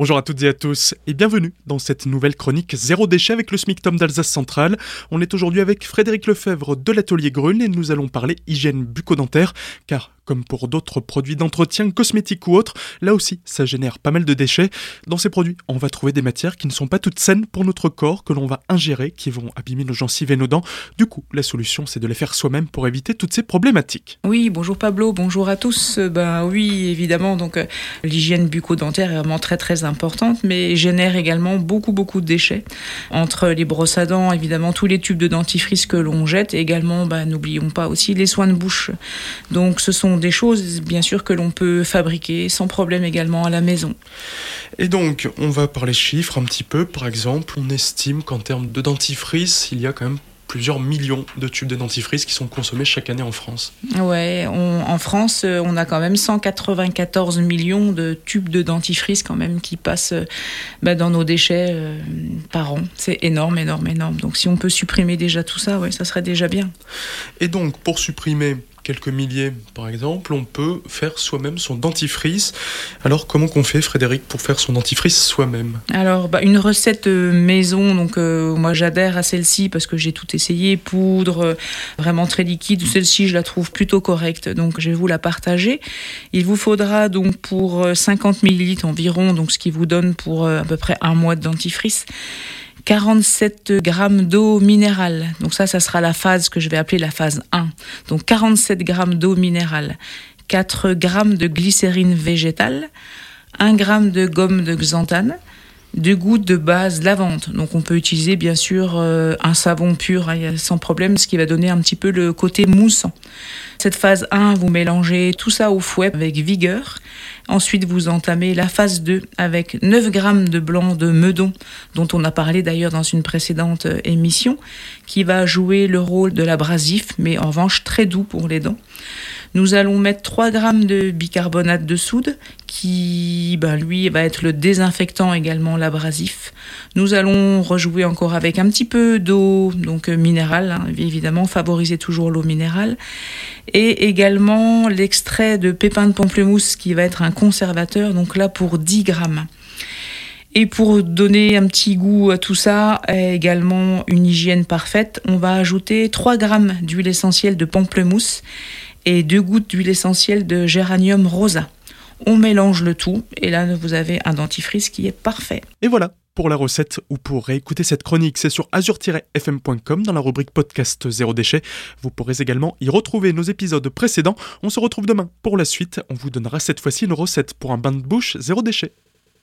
Bonjour à toutes et à tous et bienvenue dans cette nouvelle chronique Zéro déchet avec le SMICTOM d'Alsace Centrale. On est aujourd'hui avec Frédéric Lefebvre de l'atelier Grune et nous allons parler hygiène bucco-dentaire car comme pour d'autres produits d'entretien cosmétiques ou autres, là aussi ça génère pas mal de déchets. Dans ces produits, on va trouver des matières qui ne sont pas toutes saines pour notre corps, que l'on va ingérer, qui vont abîmer nos gencives et nos dents. Du coup, la solution c'est de les faire soi-même pour éviter toutes ces problématiques. Oui, bonjour Pablo, bonjour à tous. Ben oui, évidemment, donc euh, l'hygiène bucco-dentaire est vraiment très très importante, mais génère également beaucoup beaucoup de déchets. Entre les brosses à dents, évidemment, tous les tubes de dentifrice que l'on jette, et également, ben, n'oublions pas aussi les soins de bouche. Donc ce sont des choses, bien sûr, que l'on peut fabriquer sans problème également à la maison. Et donc, on va parler chiffres un petit peu. Par exemple, on estime qu'en termes de dentifrice, il y a quand même plusieurs millions de tubes de dentifrice qui sont consommés chaque année en France. Ouais, en France, euh, on a quand même 194 millions de tubes de dentifrice quand même qui passent euh, bah, dans nos déchets euh, par an. C'est énorme, énorme, énorme. Donc si on peut supprimer déjà tout ça, ouais, ça serait déjà bien. Et donc pour supprimer quelques milliers par exemple, on peut faire soi-même son dentifrice. Alors comment qu'on fait Frédéric pour faire son dentifrice soi-même? Alors bah, une recette euh, maison, donc euh, moi j'adhère à celle-ci parce que j'ai tout essayé, poudre, euh, vraiment très liquide, celle-ci je la trouve plutôt correcte, donc je vais vous la partager. Il vous faudra donc pour 50 millilitres environ, donc ce qui vous donne pour à peu près un mois de dentifrice. 47 grammes d'eau minérale. Donc ça, ça sera la phase que je vais appeler la phase 1. Donc 47 grammes d'eau minérale, 4 grammes de glycérine végétale, 1 gramme de gomme de xanthane, 2 gouttes de base lavande. Donc on peut utiliser bien sûr euh, un savon pur hein, sans problème, ce qui va donner un petit peu le côté moussant. Cette phase 1, vous mélangez tout ça au fouet avec vigueur. Ensuite, vous entamez la phase 2 avec 9 grammes de blanc de meudon, dont on a parlé d'ailleurs dans une précédente euh, émission, qui va jouer le rôle de l'abrasif, mais en revanche très doux pour les dents. Nous allons mettre 3 grammes de bicarbonate de soude qui, ben, lui, va être le désinfectant également l'abrasif. Nous allons rejouer encore avec un petit peu d'eau donc euh, minérale, hein, évidemment, favoriser toujours l'eau minérale, et également l'extrait de pépins de pamplemousse qui va être un conservateur, donc là pour 10 grammes. Et pour donner un petit goût à tout ça, également une hygiène parfaite, on va ajouter 3 grammes d'huile essentielle de pamplemousse et 2 gouttes d'huile essentielle de géranium rosa. On mélange le tout et là vous avez un dentifrice qui est parfait. Et voilà, pour la recette ou pour réécouter cette chronique, c'est sur azur-fm.com dans la rubrique podcast Zéro déchet. Vous pourrez également y retrouver nos épisodes précédents. On se retrouve demain pour la suite. On vous donnera cette fois-ci une recette pour un bain de bouche zéro déchet.